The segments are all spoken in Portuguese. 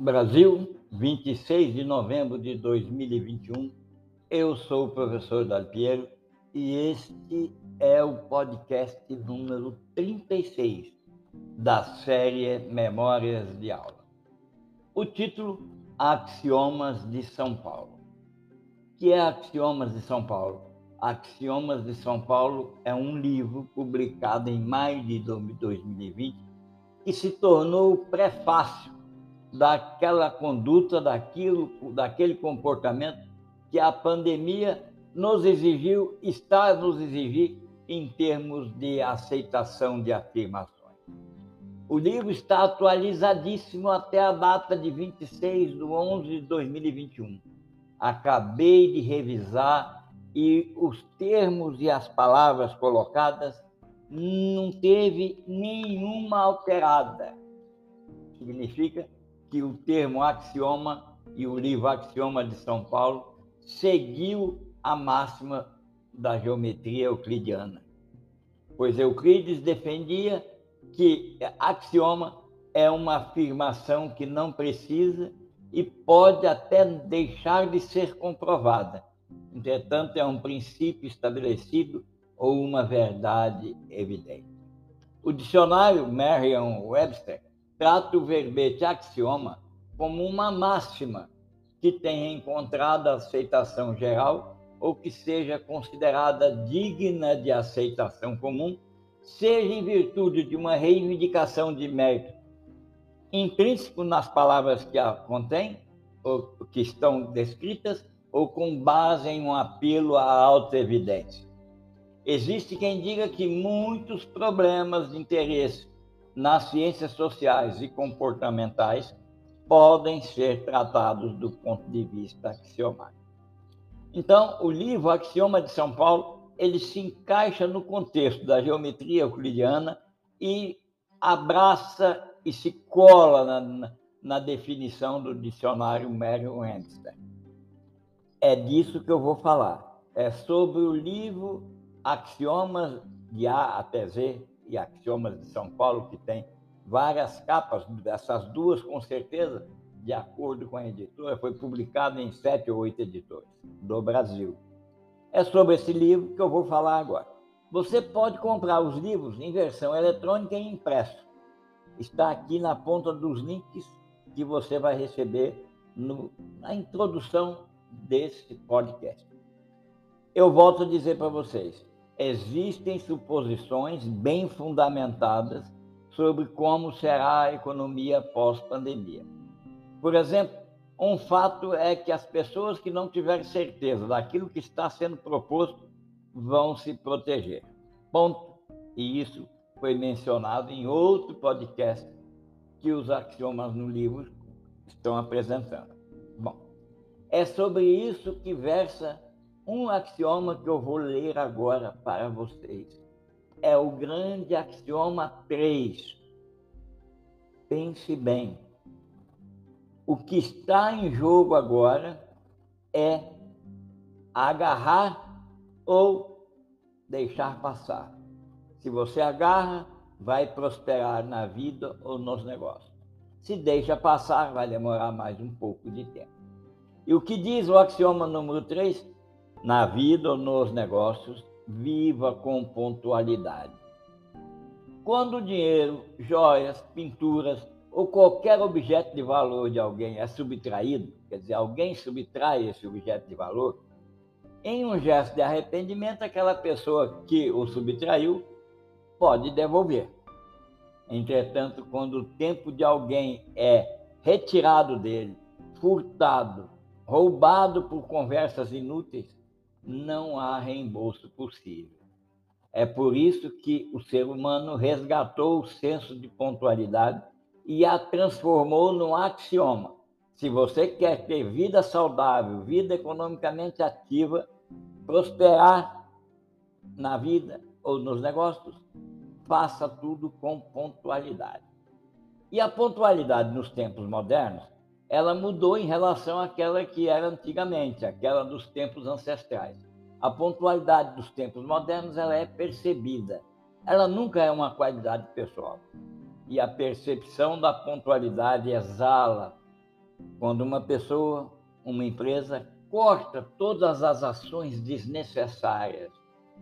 Brasil, 26 de novembro de 2021. Eu sou o professor Dalpiero e este é o podcast número 36 da série Memórias de Aula. O título Axiomas de São Paulo. O que é Axiomas de São Paulo? Axiomas de São Paulo é um livro publicado em maio de 2020 que se tornou o prefácio daquela conduta, daquilo, daquele comportamento que a pandemia nos exigiu, está a nos exigir em termos de aceitação de afirmações. O livro está atualizadíssimo até a data de 26 de 11 de 2021. Acabei de revisar e os termos e as palavras colocadas não teve nenhuma alterada. Significa que o termo axioma e o livro Axioma de São Paulo seguiu a máxima da geometria euclidiana. Pois Euclides defendia que axioma é uma afirmação que não precisa e pode até deixar de ser comprovada. Entretanto, é um princípio estabelecido ou uma verdade evidente. O dicionário Merriam-Webster trata o verbete axioma como uma máxima que tenha encontrado aceitação geral ou que seja considerada digna de aceitação comum, seja em virtude de uma reivindicação de mérito intrínseco nas palavras que a contém, ou que estão descritas, ou com base em um apelo à auto-evidência. Existe quem diga que muitos problemas de interesse nas ciências sociais e comportamentais podem ser tratados do ponto de vista axiomático. Então, o livro Axioma de São Paulo, ele se encaixa no contexto da geometria euclidiana e abraça e se cola na, na definição do dicionário Merriam-Webster. É disso que eu vou falar. É sobre o livro Axiomas de A até Z, e Axiomas de São Paulo, que tem várias capas, essas duas com certeza, de acordo com a editora, foi publicado em sete ou oito editores do Brasil. É sobre esse livro que eu vou falar agora. Você pode comprar os livros em versão eletrônica e impresso. Está aqui na ponta dos links que você vai receber no, na introdução desse podcast. Eu volto a dizer para vocês: existem suposições bem fundamentadas sobre como será a economia pós-pandemia. Por exemplo, um fato é que as pessoas que não tiverem certeza daquilo que está sendo proposto vão se proteger. Ponto. E isso foi mencionado em outro podcast que os axiomas no livro estão apresentando. Bom, é sobre isso que versa um axioma que eu vou ler agora para vocês é o grande axioma 3. Pense bem. O que está em jogo agora é agarrar ou deixar passar. Se você agarra, vai prosperar na vida ou nos negócios. Se deixa passar, vai demorar mais um pouco de tempo. E o que diz o axioma número 3? Na vida ou nos negócios, viva com pontualidade. Quando o dinheiro, joias, pinturas ou qualquer objeto de valor de alguém é subtraído, quer dizer, alguém subtrai esse objeto de valor, em um gesto de arrependimento, aquela pessoa que o subtraiu pode devolver. Entretanto, quando o tempo de alguém é retirado dele, furtado, roubado por conversas inúteis, não há reembolso possível. É por isso que o ser humano resgatou o senso de pontualidade e a transformou num axioma. Se você quer ter vida saudável, vida economicamente ativa, prosperar na vida ou nos negócios, faça tudo com pontualidade. E a pontualidade nos tempos modernos ela mudou em relação àquela que era antigamente, aquela dos tempos ancestrais. A pontualidade dos tempos modernos ela é percebida. Ela nunca é uma qualidade pessoal. E a percepção da pontualidade exala quando uma pessoa, uma empresa, corta todas as ações desnecessárias,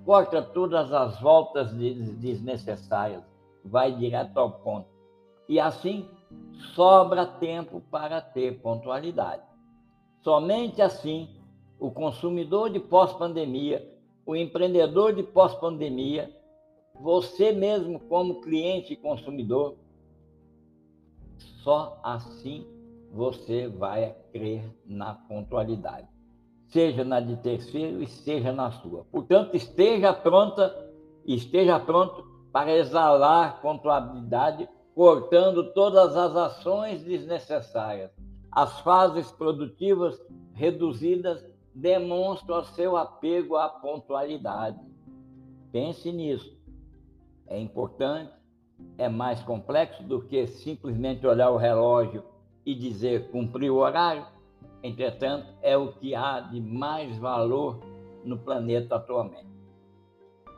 corta todas as voltas desnecessárias, vai direto ao ponto. E assim sobra tempo para ter pontualidade. Somente assim o consumidor de pós-pandemia, o empreendedor de pós-pandemia, você mesmo como cliente e consumidor, só assim você vai crer na pontualidade, seja na de terceiro e seja na sua. Portanto, esteja pronta, esteja pronto para exalar pontualidade, cortando todas as ações desnecessárias. As fases produtivas reduzidas demonstram seu apego à pontualidade. Pense nisso. É importante, é mais complexo do que simplesmente olhar o relógio e dizer cumprir o horário. Entretanto, é o que há de mais valor no planeta atualmente.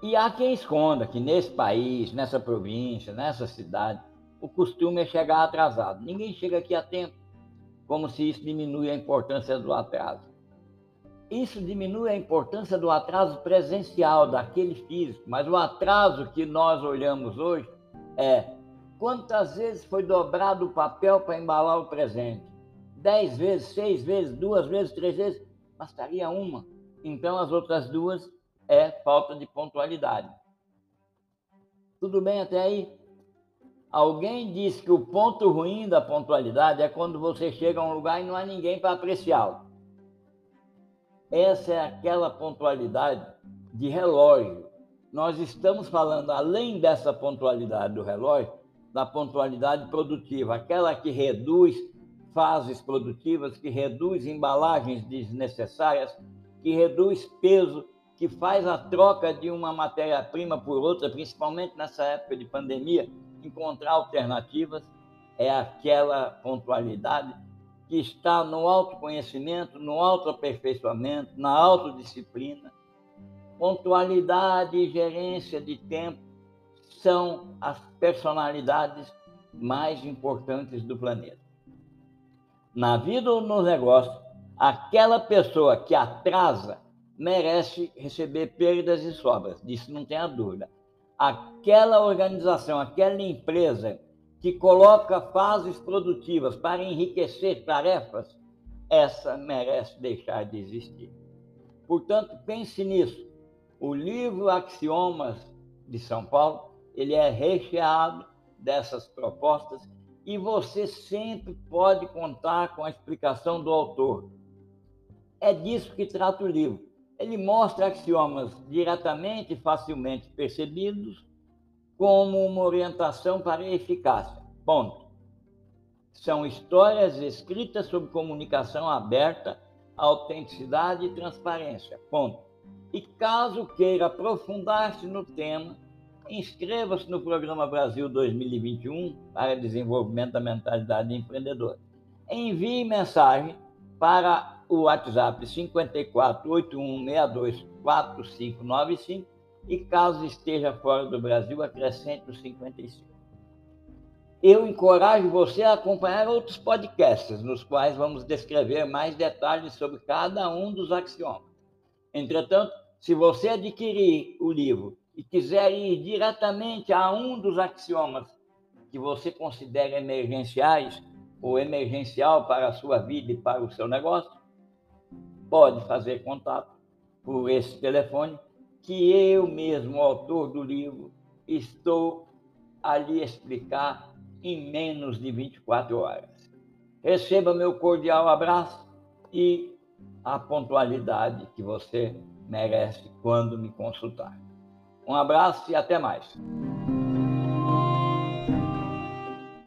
E há quem esconda que nesse país, nessa província, nessa cidade, o costume é chegar atrasado. Ninguém chega aqui a tempo, como se isso diminui a importância do atraso. Isso diminui a importância do atraso presencial, daquele físico, mas o atraso que nós olhamos hoje é quantas vezes foi dobrado o papel para embalar o presente? Dez vezes, seis vezes, duas vezes, três vezes? Bastaria uma. Então as outras duas é falta de pontualidade. Tudo bem até aí? Alguém disse que o ponto ruim da pontualidade é quando você chega a um lugar e não há ninguém para apreciá-lo. Essa é aquela pontualidade de relógio. Nós estamos falando, além dessa pontualidade do relógio, da pontualidade produtiva, aquela que reduz fases produtivas, que reduz embalagens desnecessárias, que reduz peso, que faz a troca de uma matéria-prima por outra, principalmente nessa época de pandemia, encontrar alternativas, é aquela pontualidade que está no autoconhecimento, no autoaperfeiçoamento, na autodisciplina. Pontualidade e gerência de tempo são as personalidades mais importantes do planeta. Na vida ou no negócio, aquela pessoa que atrasa merece receber perdas e sobras, disso não tenha dúvida. Aquela organização, aquela empresa que coloca fases produtivas para enriquecer tarefas, essa merece deixar de existir. Portanto, pense nisso. O livro Axiomas de São Paulo, ele é recheado dessas propostas e você sempre pode contar com a explicação do autor. É disso que trata o livro ele mostra axiomas diretamente e facilmente percebidos como uma orientação para a eficácia. Ponto. São histórias escritas sobre comunicação aberta, autenticidade e transparência. Ponto. E caso queira aprofundar-se no tema, inscreva-se no Programa Brasil 2021 para desenvolvimento da mentalidade empreendedora. Envie mensagem para o WhatsApp 5481624595 e caso esteja fora do Brasil, acrescente o 55. Eu encorajo você a acompanhar outros podcasts, nos quais vamos descrever mais detalhes sobre cada um dos axiomas. Entretanto, se você adquirir o livro e quiser ir diretamente a um dos axiomas que você considera emergenciais ou emergencial para a sua vida e para o seu negócio, pode fazer contato por esse telefone, que eu mesmo, autor do livro, estou ali explicar em menos de 24 horas. Receba meu cordial abraço e a pontualidade que você merece quando me consultar. Um abraço e até mais.